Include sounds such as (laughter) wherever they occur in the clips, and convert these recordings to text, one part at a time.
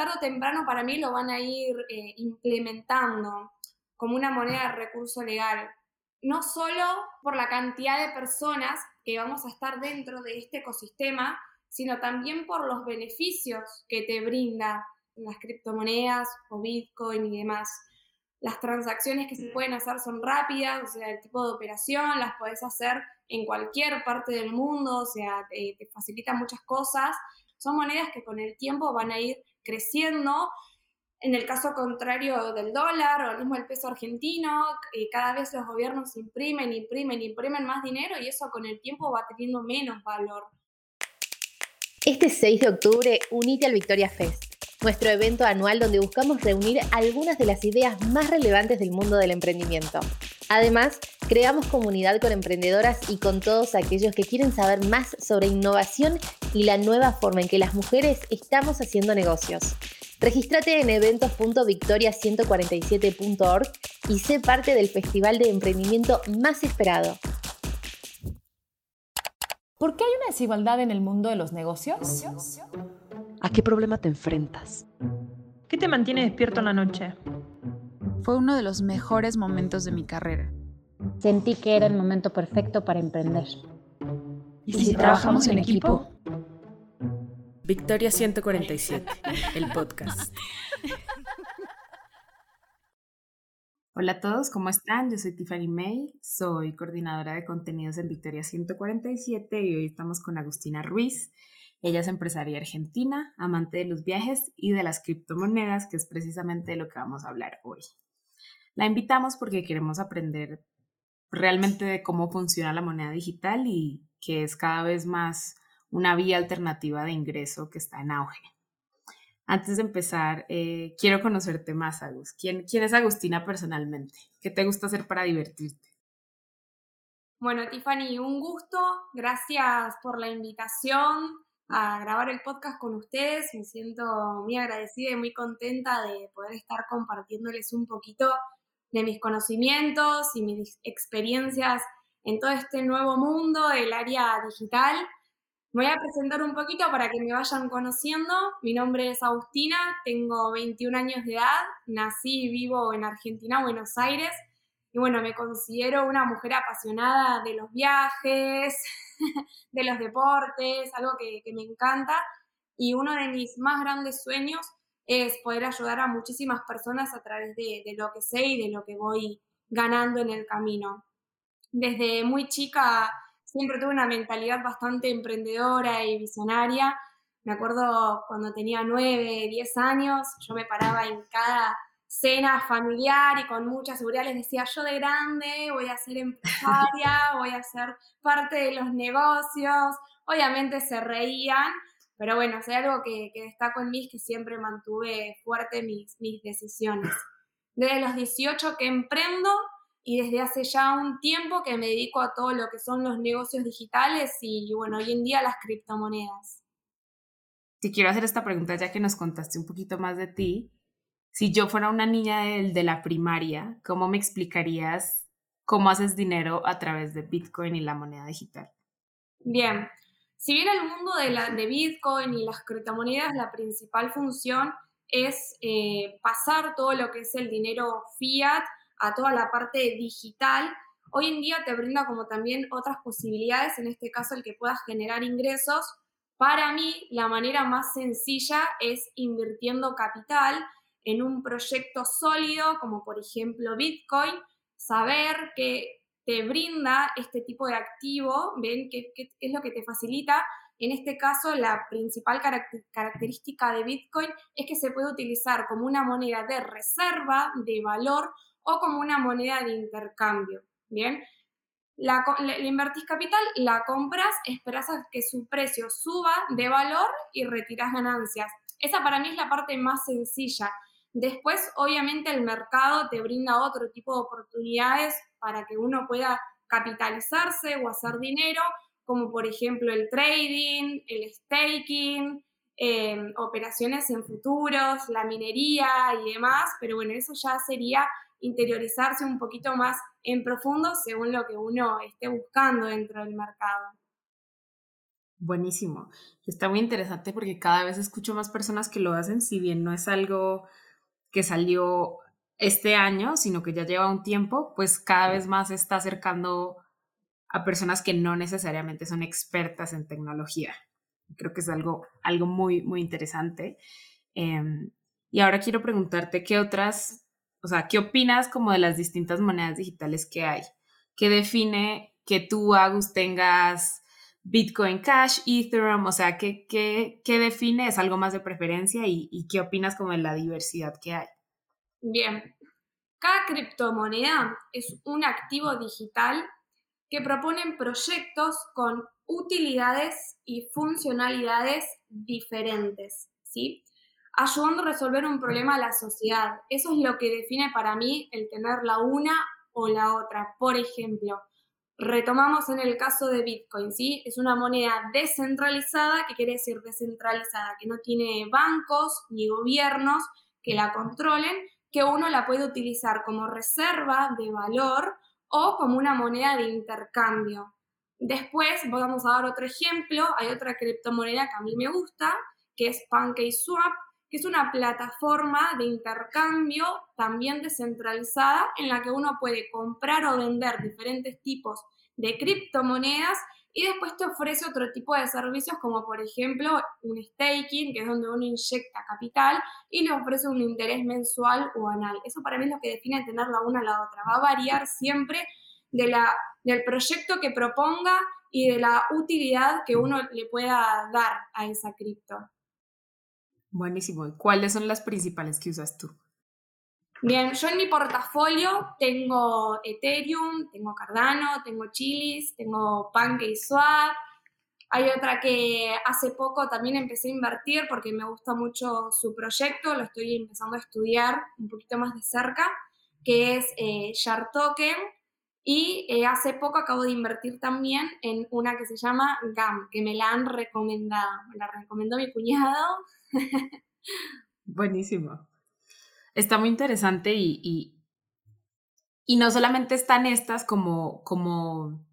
tarde o temprano para mí lo van a ir eh, implementando como una moneda de recurso legal. No solo por la cantidad de personas que vamos a estar dentro de este ecosistema, sino también por los beneficios que te brinda las criptomonedas o Bitcoin y demás. Las transacciones que se pueden hacer son rápidas, o sea, el tipo de operación las puedes hacer en cualquier parte del mundo, o sea, te, te facilita muchas cosas. Son monedas que con el tiempo van a ir creciendo. En el caso contrario del dólar o el mismo el peso argentino, eh, cada vez los gobiernos imprimen, imprimen, imprimen más dinero y eso con el tiempo va teniendo menos valor. Este 6 de octubre, unite al Victoria Fest nuestro evento anual donde buscamos reunir algunas de las ideas más relevantes del mundo del emprendimiento. Además, creamos comunidad con emprendedoras y con todos aquellos que quieren saber más sobre innovación y la nueva forma en que las mujeres estamos haciendo negocios. Regístrate en eventos.victoria147.org y sé parte del festival de emprendimiento más esperado. ¿Por qué hay una desigualdad en el mundo de los negocios? ¿A qué problema te enfrentas? ¿Qué te mantiene despierto en la noche? Fue uno de los mejores momentos de mi carrera. Sentí que era el momento perfecto para emprender. ¿Y si, trabajamos en equipo? Victoria 147, el podcast. Hola a todos, ¿cómo están? Yo soy Tiffany May, soy coordinadora de contenidos en Victoria 147 y hoy estamos con Agustina Ruiz. Ella es empresaria argentina, amante de los viajes y de las criptomonedas, que es precisamente de lo que vamos a hablar hoy. La invitamos porque queremos aprender realmente de cómo funciona la moneda digital y que es cada vez más una vía alternativa de ingreso que está en auge. Antes de empezar, eh, quiero conocerte más, Agus. ¿Quién, ¿Quién es Agustina personalmente? ¿Qué te gusta hacer para divertirte? Bueno, Tiffany, un gusto. Gracias por la invitación a grabar el podcast con ustedes. Me siento muy agradecida y muy contenta de poder estar compartiéndoles un poquito de mis conocimientos y mis experiencias en todo este nuevo mundo del área digital. Me voy a presentar un poquito para que me vayan conociendo. Mi nombre es Agustina, tengo 21 años de edad, nací y vivo en Argentina, Buenos Aires. Y bueno, me considero una mujer apasionada de los viajes, (laughs) de los deportes, algo que, me encanta. Y uno de mis más grandes sueños es poder ayudar a muchísimas personas a través de, lo que sé y de lo que voy ganando en el camino. Desde muy chica siempre tuve una mentalidad bastante emprendedora y visionaria. Me acuerdo cuando tenía 9, 10 años, yo me paraba en cada cena familiar y con mucha seguridad les decía, yo de grande voy a ser empresaria, (laughs) voy a ser parte de los negocios. Obviamente se reían, pero bueno, es algo que, que destaco en mí es que siempre mantuve fuerte mis, mis decisiones. Desde los 18 que emprendo y desde hace ya un tiempo que me dedico a todo lo que son los negocios digitales y bueno, hoy en día las criptomonedas. Te quiero hacer esta pregunta ya que nos contaste un poquito más de ti si yo fuera una niña de, de, la primaria, ¿cómo me explicarías cómo haces dinero a través de Bitcoin y la moneda digital? Bien, si bien el mundo de, la, de Bitcoin y las criptomonedas, la principal función es eh, pasar todo lo que es el dinero fiat a toda la parte digital, hoy en día te brinda como también otras posibilidades, en este caso el que puedas generar ingresos. Para mí, la manera más sencilla es invirtiendo capital en un proyecto sólido, como por ejemplo Bitcoin, saber que te brinda este tipo de activo, ven qué, es lo que te facilita. En este caso, la principal característica de Bitcoin es que se puede utilizar como una moneda de reserva, de valor o como una moneda de intercambio. Bien, la, invertís capital, la compras, esperas a que su precio suba de valor y retiras ganancias. Esa para mí es la parte más sencilla. Después, obviamente, el mercado te brinda otro tipo de oportunidades para que uno pueda capitalizarse o hacer dinero, como por ejemplo el trading, el staking, em, operaciones en futuros, la minería y demás, pero bueno, eso ya sería interiorizarse un poquito más en profundo según lo que uno esté buscando dentro del mercado. Buenísimo. Está muy interesante porque cada vez escucho más personas que lo hacen, si bien no es algo que salió este año, sino que ya lleva un tiempo, pues cada vez más se está acercando a personas que no necesariamente son expertas en tecnología. Creo que es algo, algo muy, muy interesante. Em, y ahora quiero preguntarte qué otras, o sea, ¿qué opinas como de las distintas monedas digitales que hay? ¿Qué define que tú, Agus, tengas Bitcoin Cash, Ethereum? O sea, ¿qué, qué, qué define? ¿Es algo más de preferencia? ¿Y, y qué opinas como de la diversidad que hay? Bien, cada criptomoneda es un activo digital que proponen proyectos con utilidades y funcionalidades diferentes, ¿sí? Ayudando a resolver un problema a la sociedad. Eso es lo que define para mí el tener la una o la otra. Por ejemplo, retomamos en el caso de Bitcoin, ¿sí? Es una moneda descentralizada, que quiere decir descentralizada, que no tiene bancos ni gobiernos que la controlen, que uno la puede utilizar como reserva de valor o como una moneda de intercambio. Después vamos a dar otro ejemplo, hay otra criptomoneda que a mí me gusta, que es PancakeSwap, que es una plataforma de intercambio también descentralizada en la que uno puede comprar o vender diferentes tipos de criptomonedas y después te ofrece otro tipo de servicios como por ejemplo un staking, que es donde uno inyecta capital y le ofrece un interés mensual o anual. Eso para mí es lo que define tener la una a la otra. Va a variar siempre de la, del proyecto que proponga y de la utilidad que uno le pueda dar a esa cripto. Buenísimo. ¿Y cuáles son las principales que usas tú? Bien, yo en mi portafolio tengo Ethereum, tengo Cardano, tengo Chilis, tengo PancakeSwap. Hay otra que hace poco también empecé a invertir porque me gusta mucho su proyecto, lo estoy empezando a estudiar un poquito más de cerca, que es eh, Token. Y eh, hace poco acabo de invertir también en una que se llama GAM, que me la han recomendado. Me la recomendó mi cuñado. (laughs) Buenísimo está muy interesante y, y, no solamente están estas como, como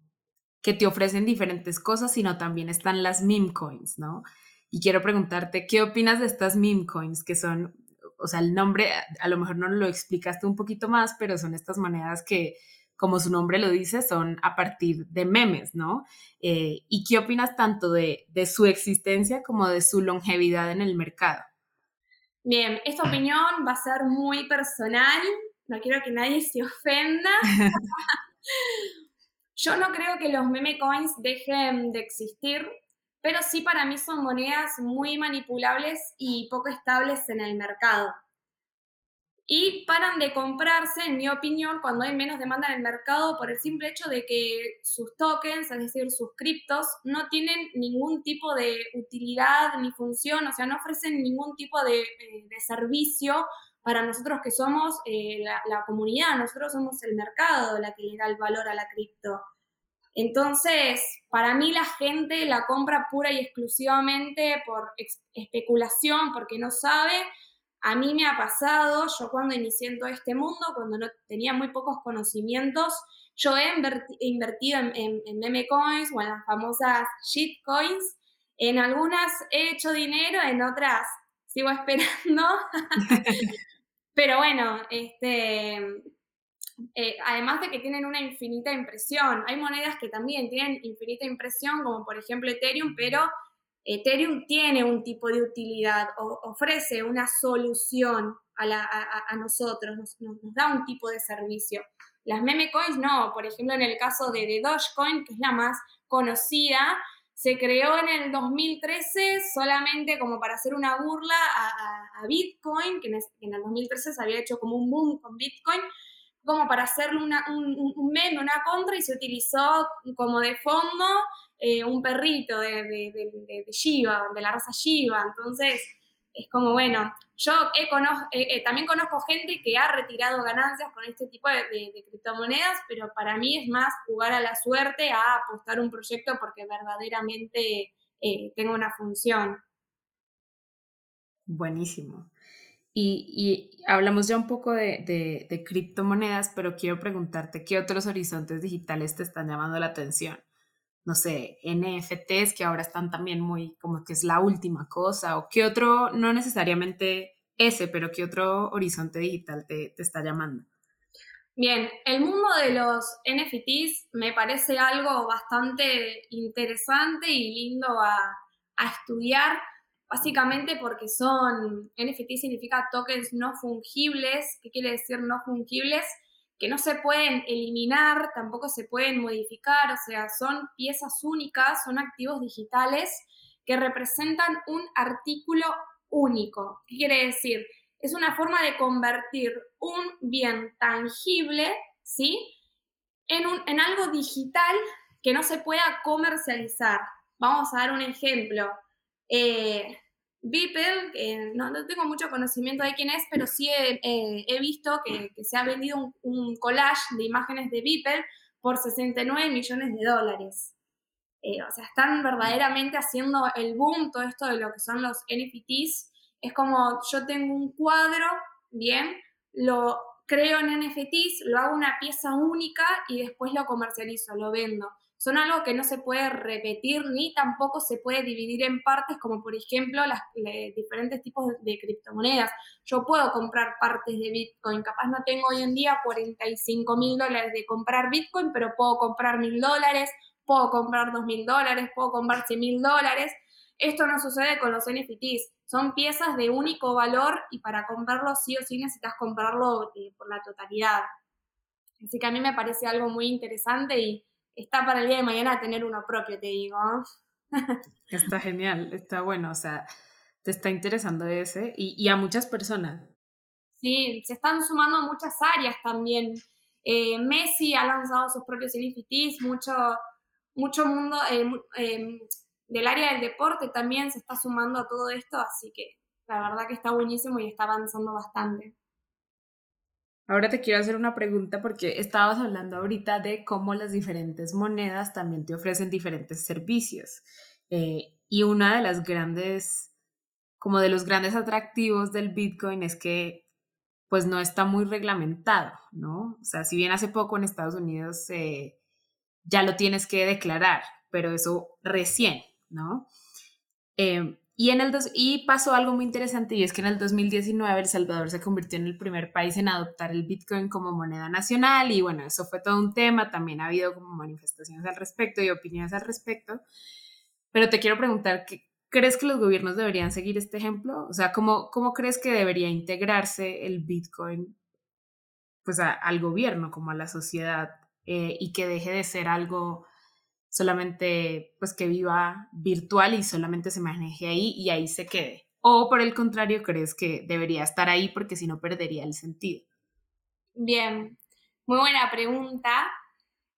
que te ofrecen diferentes cosas, sino también están las meme coins, ¿no? Y quiero preguntarte, ¿qué opinas de estas meme coins que son, o sea, el nombre, a lo mejor no lo explicaste un poquito más, pero son estas monedas que, como su nombre lo dice, son a partir de memes, ¿no? Eh, ¿Y qué opinas tanto de, de su existencia como de su longevidad en el mercado? Bien, esta opinión va a ser muy personal, no quiero que nadie se ofenda. (laughs) Yo no creo que los meme coins dejen de existir, pero sí para mí son monedas muy manipulables y poco estables en el mercado y paran de comprarse, en mi opinión, cuando hay menos demanda en el mercado por el simple hecho de que sus tokens, es decir, sus criptos, no tienen ningún tipo de utilidad ni función, o sea, no ofrecen ningún tipo de, eh, servicio para nosotros que somos eh, la, la, comunidad, nosotros somos el mercado la que le da el valor a la cripto. Entonces, para mí la gente la compra pura y exclusivamente por especulación, porque no sabe a mí me ha pasado, yo cuando inicié en todo este mundo, cuando no tenía muy pocos conocimientos, yo he invertido en, meme coins o en las famosas shitcoins. En algunas he hecho dinero, en otras sigo (laughs) esperando. Pero bueno, este, eh, además de que tienen una infinita impresión, hay monedas que también tienen infinita impresión, como por ejemplo Ethereum, pero Ethereum tiene un tipo de utilidad, ofrece una solución a, nosotros, nos, da un tipo de servicio. Las meme coins no, por ejemplo en el caso de, de Dogecoin, que es la más conocida, se creó en el 2013 solamente como para hacer una burla a, Bitcoin, que en, el 2013 se había hecho como un boom con Bitcoin, como para hacerle un, un, meme, una contra, y se utilizó como de fondo eh, un perrito de, de, de, Shiva, de la raza Shiva. Entonces, es como, bueno, yo he eh, también conozco gente que ha retirado ganancias con este tipo de, criptomonedas, pero para mí es más jugar a la suerte a apostar un proyecto porque verdaderamente eh, tenga una función. Buenísimo. Y, hablamos ya un poco de, criptomonedas, pero quiero preguntarte qué otros horizontes digitales te están llamando la atención. No sé, NFTs que ahora están también muy como que es la última cosa? ¿O qué otro, no necesariamente ese, pero qué otro horizonte digital te, te está llamando? Bien, el mundo de los NFTs me parece algo bastante interesante y lindo a, estudiar, básicamente porque son, NFT significa tokens no fungibles, ¿qué quiere decir no fungibles? Que no se pueden eliminar, tampoco se pueden modificar, o sea, son piezas únicas, son activos digitales que representan un artículo único. ¿Qué quiere decir? es una forma de convertir un bien tangible, ¿sí? En, un, en algo digital que no se pueda comercializar. Vamos a dar un ejemplo. Eh, Beeple, no, tengo mucho conocimiento de quién es, pero sí he, visto que, se ha vendido un, collage de imágenes de Beeple por 69 millones de dólares. Eh, o sea, están verdaderamente haciendo el boom todo esto de lo que son los NFTs es como yo tengo un cuadro, bien, lo creo en NFTs, lo hago una pieza única y después lo comercializo, lo vendo. Son algo que no se puede repetir ni tampoco se puede dividir en partes, como por ejemplo las diferentes tipos de, criptomonedas. Yo puedo comprar partes de Bitcoin, capaz no tengo hoy en día 45 mil dólares de comprar Bitcoin, pero puedo comprar mil dólares, puedo comprar dos mil dólares, puedo comprar 100 mil dólares. Esto no sucede con los NFTs son piezas de único valor y para comprarlo sí o sí necesitas comprarlo eh, por la totalidad. Así que a mí me parece algo muy interesante y está para el día de mañana tener uno propio, te digo. (laughs) Está genial, está bueno, o sea, te está interesando ese y, a muchas personas. Sí, se están sumando muchas áreas también. Eh, Messi ha lanzado sus propios NFTs, mucho, mucho mundo, eh, em, del área del deporte también se está sumando a todo esto, así que la verdad que está buenísimo y está avanzando bastante. Ahora te quiero hacer una pregunta porque estabas hablando ahorita de cómo las diferentes monedas también te ofrecen diferentes servicios. Eh, y una de las grandes, como de los grandes atractivos del Bitcoin es que pues no está muy reglamentado, ¿no? O sea, si bien hace poco en Estados Unidos eh, ya lo tienes que declarar, pero eso recién, ¿no? Em, y, en el y pasó algo muy interesante y es que en el 2019 El Salvador se convirtió en el primer país en adoptar el Bitcoin como moneda nacional y bueno, eso fue todo un tema, también ha habido como manifestaciones al respecto y opiniones al respecto, pero te quiero preguntar, ¿crees que los gobiernos deberían seguir este ejemplo? O sea, ¿cómo, cómo crees que debería integrarse el Bitcoin pues al gobierno, como a la sociedad eh, y que deje de ser algo solamente pues que viva virtual y solamente se maneje ahí y ahí se quede. O por el contrario, crees que debería estar ahí porque si no perdería el sentido. Bien, muy buena pregunta.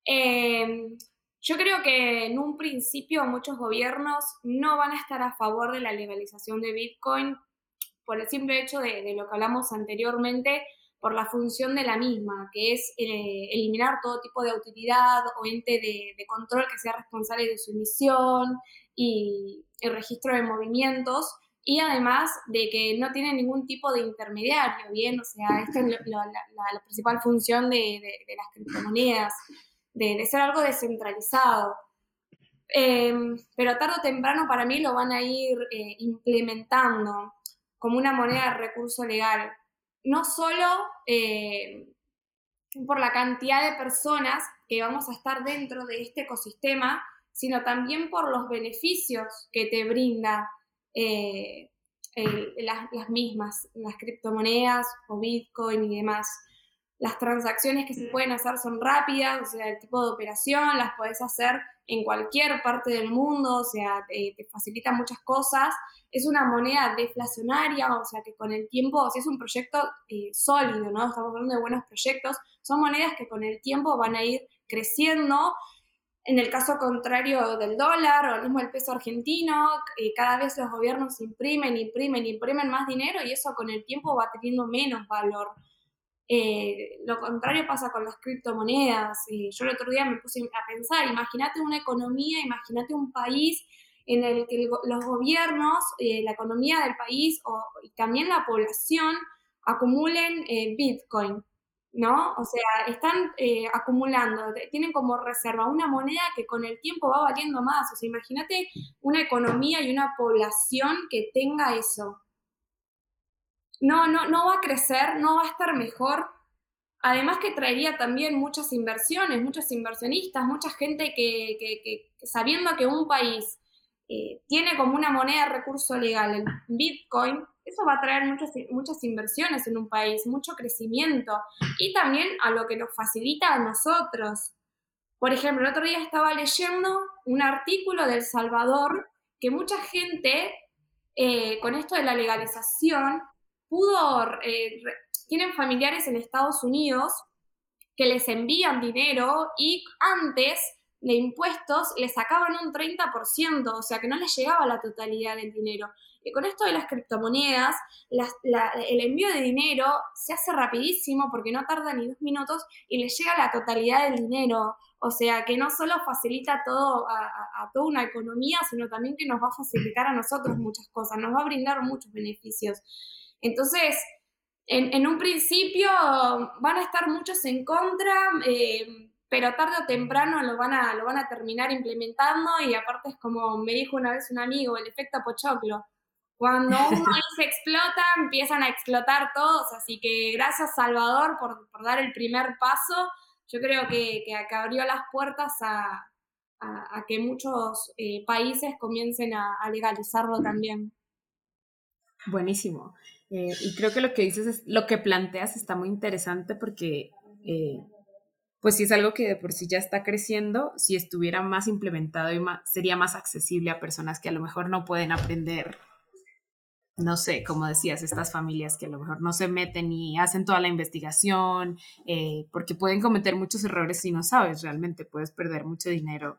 Em, yo creo que en un principio muchos gobiernos no van a estar a favor de la legalización de Bitcoin por el simple hecho de, de lo que hablamos anteriormente, por la función de la misma, que es eh, eliminar todo tipo de autoridad o ente de, control que sea responsable de su emisión y el registro de movimientos, y además de que no tiene ningún tipo de intermediario, ¿bien? O sea, esta es la, principal función de, las criptomonedas, de, ser algo descentralizado. Em, pero tarde o temprano para mí lo van a ir eh, implementando como una moneda de recurso legal no solo eh, por la cantidad de personas que vamos a estar dentro de este ecosistema, sino también por los beneficios que te brinda eh, las, mismas, las criptomonedas o Bitcoin y demás. Las transacciones que se pueden hacer son rápidas, o sea, el tipo de operación las puedes hacer en cualquier parte del mundo, o sea, te, te facilita muchas cosas es una moneda deflacionaria, o sea que con el tiempo, si es un proyecto eh, sólido, ¿no? Estamos hablando de buenos proyectos, son monedas que con el tiempo van a ir creciendo. En el caso contrario del dólar o el mismo el peso argentino, eh, cada vez los gobiernos imprimen, imprimen, imprimen más dinero y eso con el tiempo va teniendo menos valor. Eh, lo contrario pasa con las criptomonedas. yo el otro día me puse a pensar, imagínate una economía, imagínate un país en el que los gobiernos, eh, la economía del país o, y también la población acumulen eh, Bitcoin. ¿no? O sea, están eh, acumulando, tienen como reserva una moneda que con el tiempo va valiendo más. O sea, imagínate una economía y una población que tenga eso. No, no, no va a crecer, no va a estar mejor. Además que traería también muchas inversiones, muchos inversionistas, mucha gente que, sabiendo que un país eh, tiene como una moneda de recurso legal el Bitcoin, eso va a traer muchas, muchas inversiones en un país, mucho crecimiento y también a lo que nos facilita a nosotros. Por ejemplo, el otro día estaba leyendo un artículo del Salvador que mucha gente eh, con esto de la legalización pudo, eh, tienen familiares en Estados Unidos que les envían dinero y antes de impuestos les sacaban un 30%, o sea que no les llegaba la totalidad del dinero. Y con esto de las criptomonedas, el envío de dinero se hace rapidísimo porque no tarda ni dos minutos y les llega la totalidad del dinero. O sea, que no solo facilita todo a, toda una economía, sino también que nos va a facilitar a nosotros muchas cosas, nos va a brindar muchos beneficios. Entonces, en, un principio van a estar muchos en contra, eh, pero tarde o temprano lo van, a, lo van a terminar implementando y aparte es como me dijo una vez un amigo, el efecto pochoclo. Cuando (laughs) un país explota, empiezan a explotar todos, así que gracias Salvador por, dar el primer paso. Yo creo que, que, abrió las puertas a, que muchos eh, países comiencen a, legalizarlo también. Buenísimo. Eh, y creo que lo que dices, es, lo que planteas está muy interesante porque, eh, pues si es algo que de por sí ya está creciendo, si estuviera más implementado y sería más accesible a personas que a lo mejor no pueden aprender no sé, como decías, estas familias que a lo mejor no se meten y hacen toda la investigación, eh, porque pueden cometer muchos errores si no sabes realmente, puedes perder mucho dinero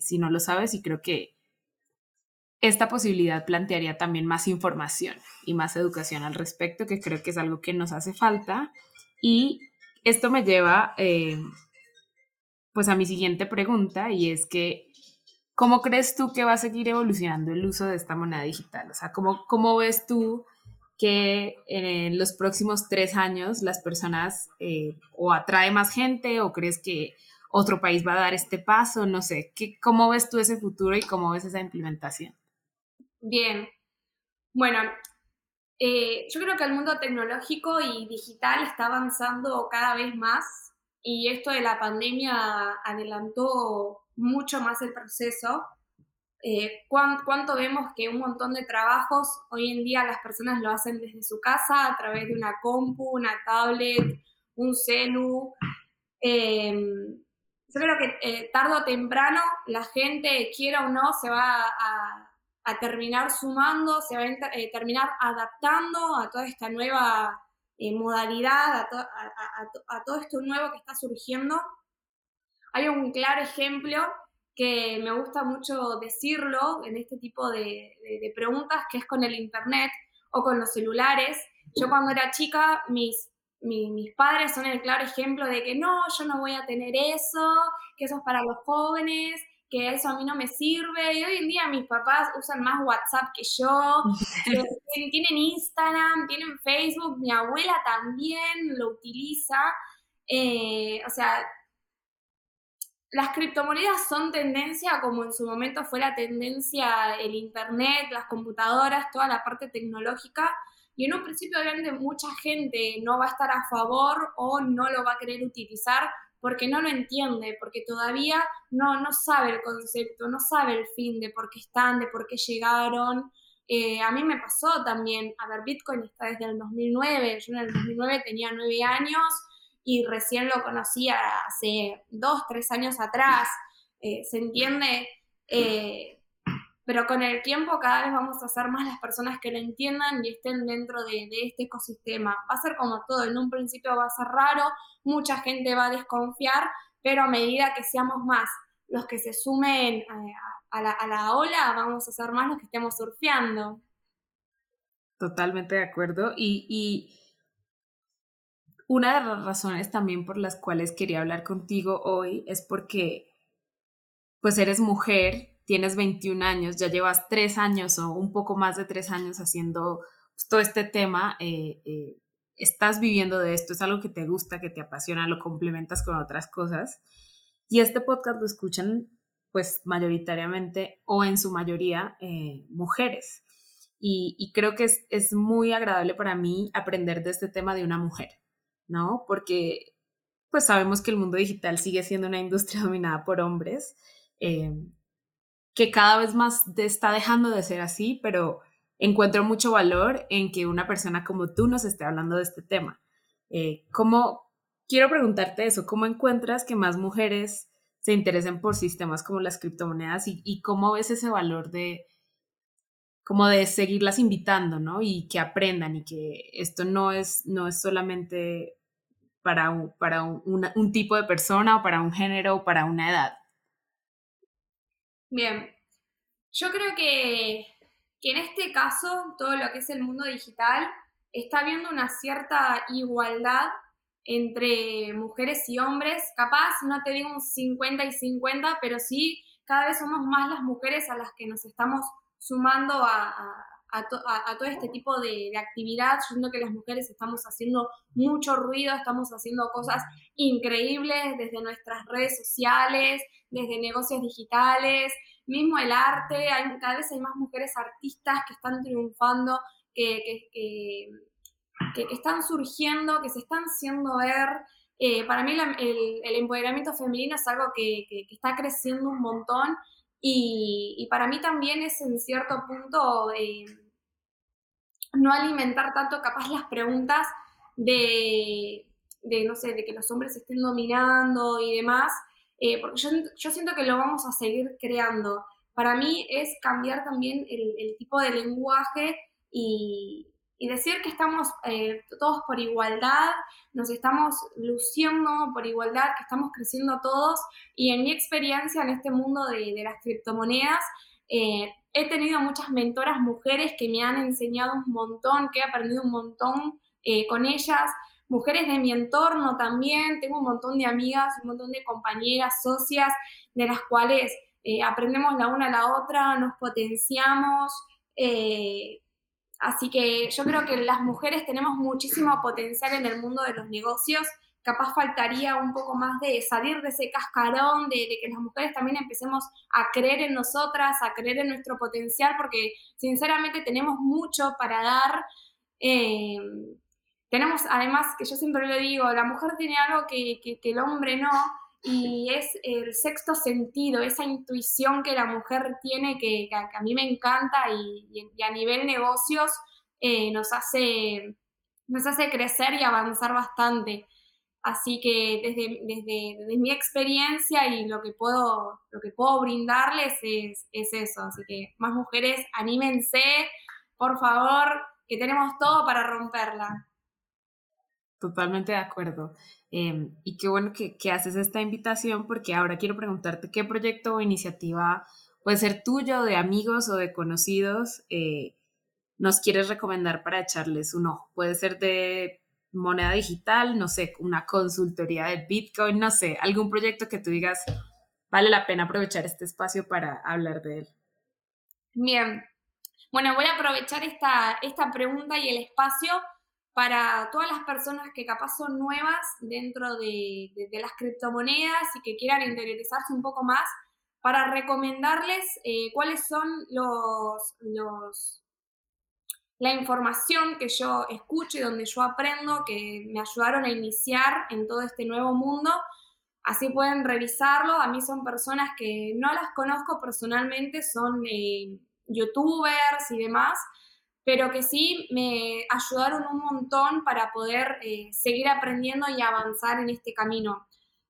si no lo sabes y creo que esta posibilidad plantearía también más información y más educación al respecto, que creo que es algo que nos hace falta. Y esto me lleva eh, pues a mi siguiente pregunta y es que ¿Cómo crees tú que va a seguir evolucionando el uso de esta moneda digital? O sea, ¿cómo, cómo ves tú que en los próximos tres años las personas eh, o atrae más gente o crees que otro país va a dar este paso? No sé, ¿qué, ¿cómo ves tú ese futuro y cómo ves esa implementación? Bien, bueno, eh, yo creo que el mundo tecnológico y digital está avanzando cada vez más y esto de la pandemia adelantó mucho más el proceso. Eh, ¿Cuánto vemos que un montón de trabajos hoy en día las personas lo hacen desde su casa a través de una compu, una tablet, un celu? Em, yo creo que eh, tarde o temprano la gente, quiera o no, se va a, terminar sumando, se va a eh, terminar adaptando a toda esta nueva modalidad, a todo esto nuevo que está surgiendo hay un claro ejemplo que me gusta mucho decirlo en este tipo de, preguntas, que es con el Internet o con los celulares. Yo cuando era chica, mis, mis, padres son el claro ejemplo de que no, yo no voy a tener eso, que eso es para los jóvenes, que eso a mí no me sirve. Y hoy en día mis papás usan más WhatsApp que yo, (laughs) tienen Instagram, tienen Facebook, mi abuela también lo utiliza. Eh, o sea, las criptomonedas son tendencia como en su momento fue la tendencia el Internet, las computadoras, toda la parte tecnológica. Y en un principio obviamente mucha gente no va a estar a favor o no lo va a querer utilizar porque no lo entiende, porque todavía no, no sabe el concepto, no sabe el fin de por qué están, de por qué llegaron. Eh, a mí me pasó también, a ver, Bitcoin está desde el 2009, yo en el 2009 tenía nueve años, y recién lo conocía hace dos, tres años atrás, eh, ¿se entiende? Eh, pero con el tiempo cada vez vamos a ser más las personas que lo entiendan y estén dentro de, este ecosistema. Va a ser como todo, en un principio va a ser raro, mucha gente va a desconfiar, pero a medida que seamos más los que se sumen eh, a, la, a la ola, vamos a ser más los que estemos surfeando. Totalmente de acuerdo. Y, y una de las razones también por las cuales quería hablar contigo hoy es porque, pues eres mujer, tienes 21 años, ya llevas tres años o un poco más de tres años haciendo pues, todo este tema eh, eh, estás viviendo de esto, es algo que te gusta, que te apasiona, lo complementas con otras cosas. Y este podcast lo escuchan pues mayoritariamente o en su mayoría eh, mujeres. Y, creo que es, es, muy agradable para mí aprender de este tema de una mujer, ¿no? Porque pues sabemos que el mundo digital sigue siendo una industria (laughs) dominada por hombres, que cada vez más está dejando de ser así, pero encuentro mucho valor en que una persona como tú nos esté hablando de este tema. Eh, ¿Cómo, quiero preguntarte eso, cómo encuentras que más mujeres se interesen por sistemas como las criptomonedas y, cómo ves ese valor de como de seguirlas invitando, ¿no? Y que aprendan y que esto no es, no es solamente para, un, para un, tipo de persona o para un género o para una edad. Bien, yo creo que, que en este caso todo lo que es el mundo digital está viendo una cierta igualdad entre mujeres y hombres. Capaz, no te digo un 50 y 50, pero sí cada vez somos más las mujeres a las que nos estamos sumando a, todo este tipo de, actividad. Yo siento que las mujeres estamos haciendo mucho ruido, estamos haciendo cosas increíbles desde nuestras redes sociales, desde negocios digitales, mismo el arte. Hay, cada vez hay más mujeres artistas que están triunfando, que que, están surgiendo, que se están haciendo ver. Eh, para mí el, empoderamiento femenino es algo que, está creciendo un montón y, para mí también es en cierto punto eh, no alimentar tanto capaz las preguntas de, no sé, de que los hombres estén dominando y demás, eh, porque yo, siento que lo vamos a seguir creando. Para mí es cambiar también el tipo de lenguaje y, decir que estamos eh, todos por igualdad, nos estamos luciendo por igualdad, que estamos creciendo todos. Y en mi experiencia en este mundo de, las criptomonedas, eh, he tenido muchas mentoras mujeres que me han enseñado un montón, que he aprendido un montón eh, con ellas. Mujeres de mi entorno también, tengo un montón de amigas, un montón de compañeras, socias, de las cuales aprendemos la una a la otra, nos potenciamos. Así que yo creo que las mujeres tenemos muchísimo potencial en el mundo de los negocios. Capaz faltaría un poco más de salir de ese cascarón, de, que las mujeres también empecemos a creer en nosotras, a creer en nuestro potencial, porque sinceramente tenemos mucho para dar. Eh, tenemos, además, que yo siempre lo digo, la mujer tiene algo que, el hombre no, y es el sexto sentido, esa intuición que la mujer tiene que, a mí me encanta y, a nivel negocios eh, nos, hace, nos hace crecer y avanzar bastante. Así que desde, desde, mi experiencia y lo que puedo, lo que puedo brindarles es, es eso. Así que más mujeres, anímense, por favor, que tenemos todo para romperla. Totalmente de acuerdo. Em, y qué bueno que, haces esta invitación porque ahora quiero preguntarte qué proyecto o iniciativa puede ser tuyo, de amigos o de conocidos, eh, nos quieres recomendar para echarles un ojo. Puede ser de moneda digital, no sé, una consultoría de Bitcoin, no sé, algún proyecto que tú digas, vale la pena aprovechar este espacio para hablar de él. Bien, bueno, voy a aprovechar esta, esta pregunta y el espacio para todas las personas que capaz son nuevas dentro de, las criptomonedas y que quieran interiorizarse un poco más, para recomendarles eh, cuáles son los, los, la información que yo escucho y donde yo aprendo, que me ayudaron a iniciar en todo este nuevo mundo. Así pueden revisarlo. A mí son personas que no las conozco personalmente, son eh, youtubers y demás, pero que sí me ayudaron un montón para poder eh, seguir aprendiendo y avanzar en este camino.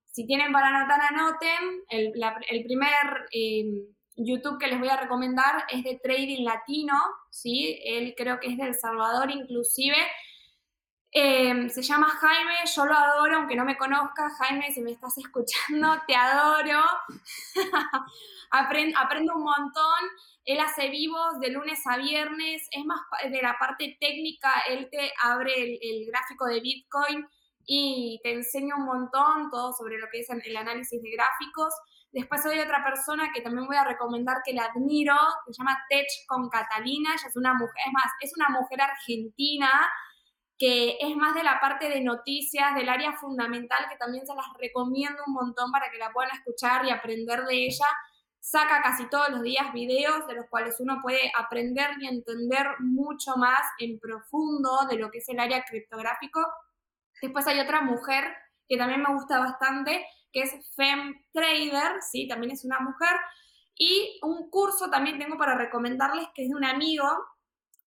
Si tienen para anotar, anoten. El, primer em, YouTube que les voy a recomendar es de Trading Latino, ¿sí? Él creo que es de El Salvador inclusive. Em, se llama Jaime, yo lo adoro, aunque no me conozca. Jaime, si me estás escuchando, (laughs) te adoro. (laughs) aprendo, aprendo un montón. Él hace vivos de lunes a viernes, es más de la parte técnica, él te abre el, gráfico de Bitcoin y te enseña un montón todo sobre lo que es el análisis de gráficos. Después hay otra persona que también voy a recomendar que la admiro, se llama Tech con Catalina, ella es una mujer, es más, es una mujer argentina que es más de la parte de noticias, del área fundamental, que también se las recomiendo un montón para que la puedan escuchar y aprender de ella. Saca casi todos los días videos de los cuales uno puede aprender y entender mucho más en profundo de lo que es el área criptográfico. Después hay otra mujer que también me gusta bastante, que es Fem Trader, ¿sí? también es una mujer. Y un curso también tengo para recomendarles que es de un amigo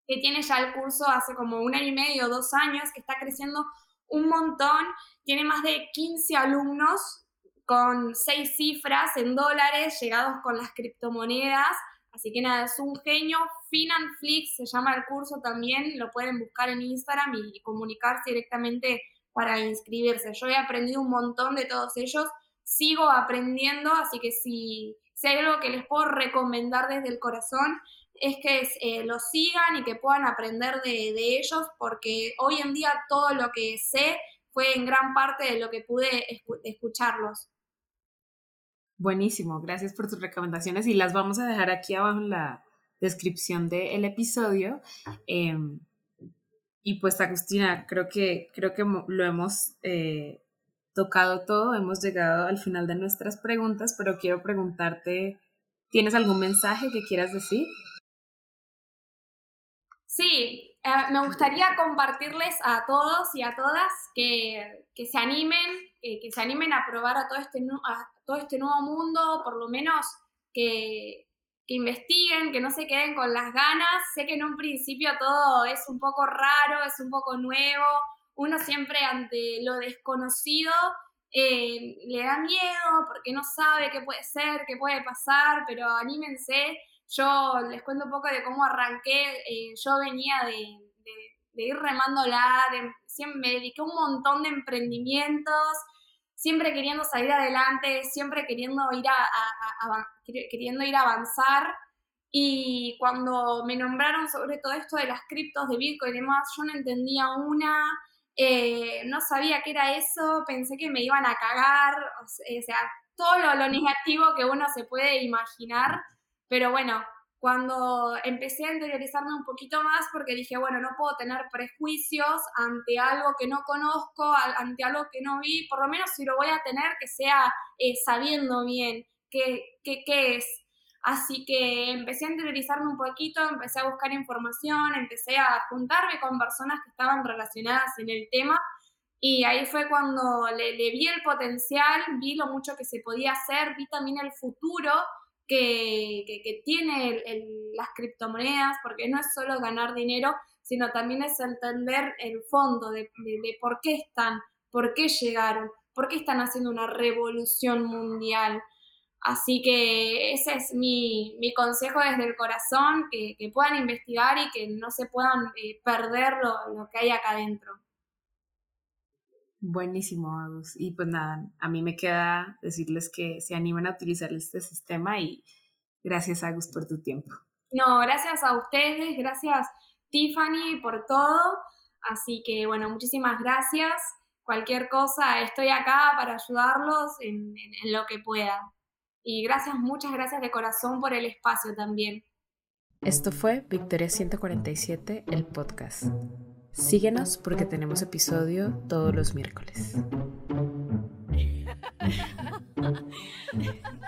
que tiene ya el curso hace como un año y medio, dos años, que está creciendo un montón, tiene más de 15 alumnos con seis cifras en dólares llegados con las criptomonedas. Así que nada, es un genio. Finanflix se llama el curso también, lo pueden buscar en Instagram y comunicarse directamente para inscribirse. Yo he aprendido un montón de todos ellos, sigo aprendiendo, así que si, si hay algo que les puedo recomendar desde el corazón es que eh, los sigan y que puedan aprender de, ellos, porque hoy en día todo lo que sé fue en gran parte de lo que pude escucharlos. Buenísimo, gracias por tus recomendaciones y las vamos a dejar aquí abajo en la descripción del episodio. Em, y pues Agustina, creo que, creo que lo hemos eh, tocado todo, hemos llegado al final de nuestras preguntas, pero quiero preguntarte, ¿tienes algún mensaje que quieras decir? Sí, eh, me gustaría compartirles a todos y a todas que, se animen, que se animen a probar a todo, este, a todo este nuevo mundo, por lo menos que, que investiguen, que no se queden con las ganas. Sé que en un principio todo es un poco raro, es un poco nuevo, uno siempre ante lo desconocido eh, le da miedo porque no sabe qué puede ser, qué puede pasar, pero anímense yo les cuento un poco de cómo arranqué. Eh, yo venía de, ir remándola, siempre me dediqué a un montón de emprendimientos, siempre queriendo salir adelante, siempre queriendo ir a, queriendo ir a avanzar. Y cuando me nombraron sobre todo esto de las criptos de Bitcoin y demás, yo no entendía una, eh, no sabía qué era eso, pensé que me iban a cagar, o sea, todo lo negativo que uno se puede imaginar. Pero bueno, cuando empecé a interiorizarme un poquito más, porque dije, bueno, no puedo tener prejuicios ante algo que no conozco, ante algo que no vi, por lo menos si lo voy a tener, que sea eh, sabiendo bien qué, qué, es. Así que empecé a interiorizarme un poquito, empecé a buscar información, empecé a juntarme con personas que estaban relacionadas en el tema y ahí fue cuando le, le vi el potencial, vi lo mucho que se podía hacer, vi también el futuro que, que, tiene las criptomonedas, porque no es solo ganar dinero, sino también es entender el fondo de, de, por qué están, por qué llegaron, por qué están haciendo una revolución mundial. Así que ese es mi, mi consejo desde el corazón, que, que, puedan investigar y que no se puedan eh, perder lo, lo que hay acá adentro. Buenísimo, Agus. Y pues nada, a mí me queda decirles que se animen a utilizar este sistema y gracias, Agus, por tu tiempo. No, gracias a ustedes, gracias, Tiffany, por todo. Así que, bueno, muchísimas gracias. Cualquier cosa, estoy acá para ayudarlos en, en lo que pueda. Y gracias, muchas gracias de corazón por el espacio también. Esto fue Victoria 147, el podcast. Síguenos porque tenemos episodio todos los miércoles. (laughs) (laughs)